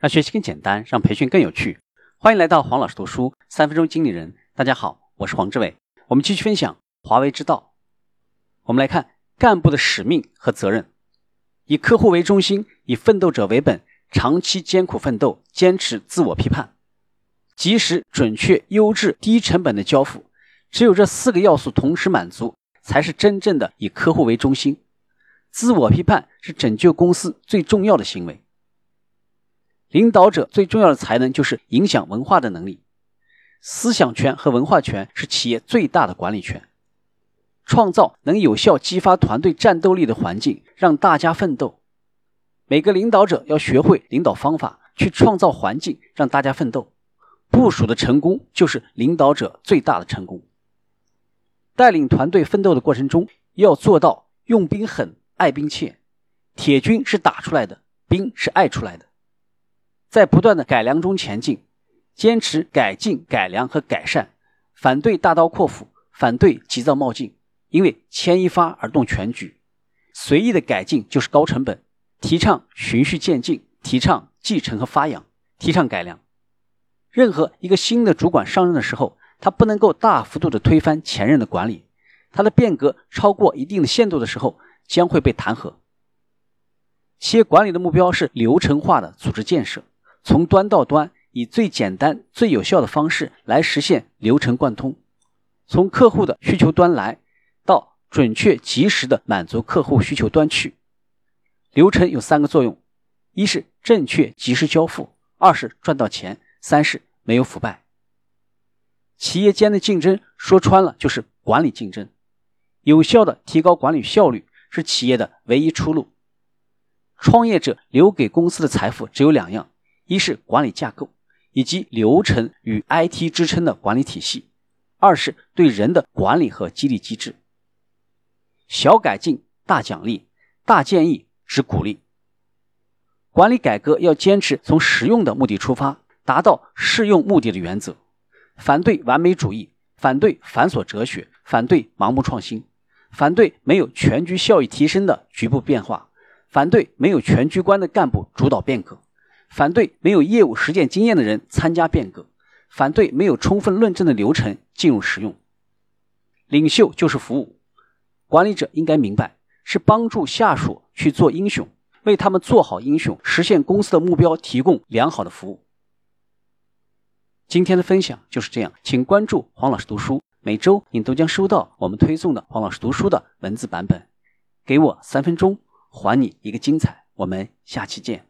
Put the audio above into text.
让学习更简单，让培训更有趣。欢迎来到黄老师读书三分钟经理人。大家好，我是黄志伟。我们继续分享华为之道。我们来看干部的使命和责任：以客户为中心，以奋斗者为本，长期艰苦奋斗，坚持自我批判，及时、准确、优质、低成本的交付。只有这四个要素同时满足，才是真正的以客户为中心。自我批判是拯救公司最重要的行为。领导者最重要的才能就是影响文化的能力，思想权和文化权是企业最大的管理权。创造能有效激发团队战斗力的环境，让大家奋斗。每个领导者要学会领导方法，去创造环境，让大家奋斗。部署的成功就是领导者最大的成功。带领团队奋斗的过程中，要做到用兵狠，爱兵切。铁军是打出来的，兵是爱出来的。在不断的改良中前进，坚持改进、改良和改善，反对大刀阔斧，反对急躁冒进。因为牵一发而动全局，随意的改进就是高成本。提倡循序渐进，提倡继承和发扬，提倡改良。任何一个新的主管上任的时候，他不能够大幅度的推翻前任的管理，他的变革超过一定的限度的时候，将会被弹劾。企业管理的目标是流程化的组织建设。从端到端，以最简单、最有效的方式来实现流程贯通。从客户的需求端来，到准确及时的满足客户需求端去。流程有三个作用：一是正确及时交付；二是赚到钱；三是没有腐败。企业间的竞争说穿了就是管理竞争。有效的提高管理效率是企业的唯一出路。创业者留给公司的财富只有两样。一是管理架构以及流程与 IT 支撑的管理体系，二是对人的管理和激励机制。小改进大奖励，大建议只鼓励。管理改革要坚持从实用的目的出发，达到适用目的的原则。反对完美主义，反对繁琐哲学，反对盲目创新，反对没有全局效益提升的局部变化，反对没有全局观的干部主导变革。反对没有业务实践经验的人参加变革，反对没有充分论证的流程进入使用。领袖就是服务，管理者应该明白，是帮助下属去做英雄，为他们做好英雄，实现公司的目标，提供良好的服务。今天的分享就是这样，请关注黄老师读书，每周你都将收到我们推送的黄老师读书的文字版本。给我三分钟，还你一个精彩。我们下期见。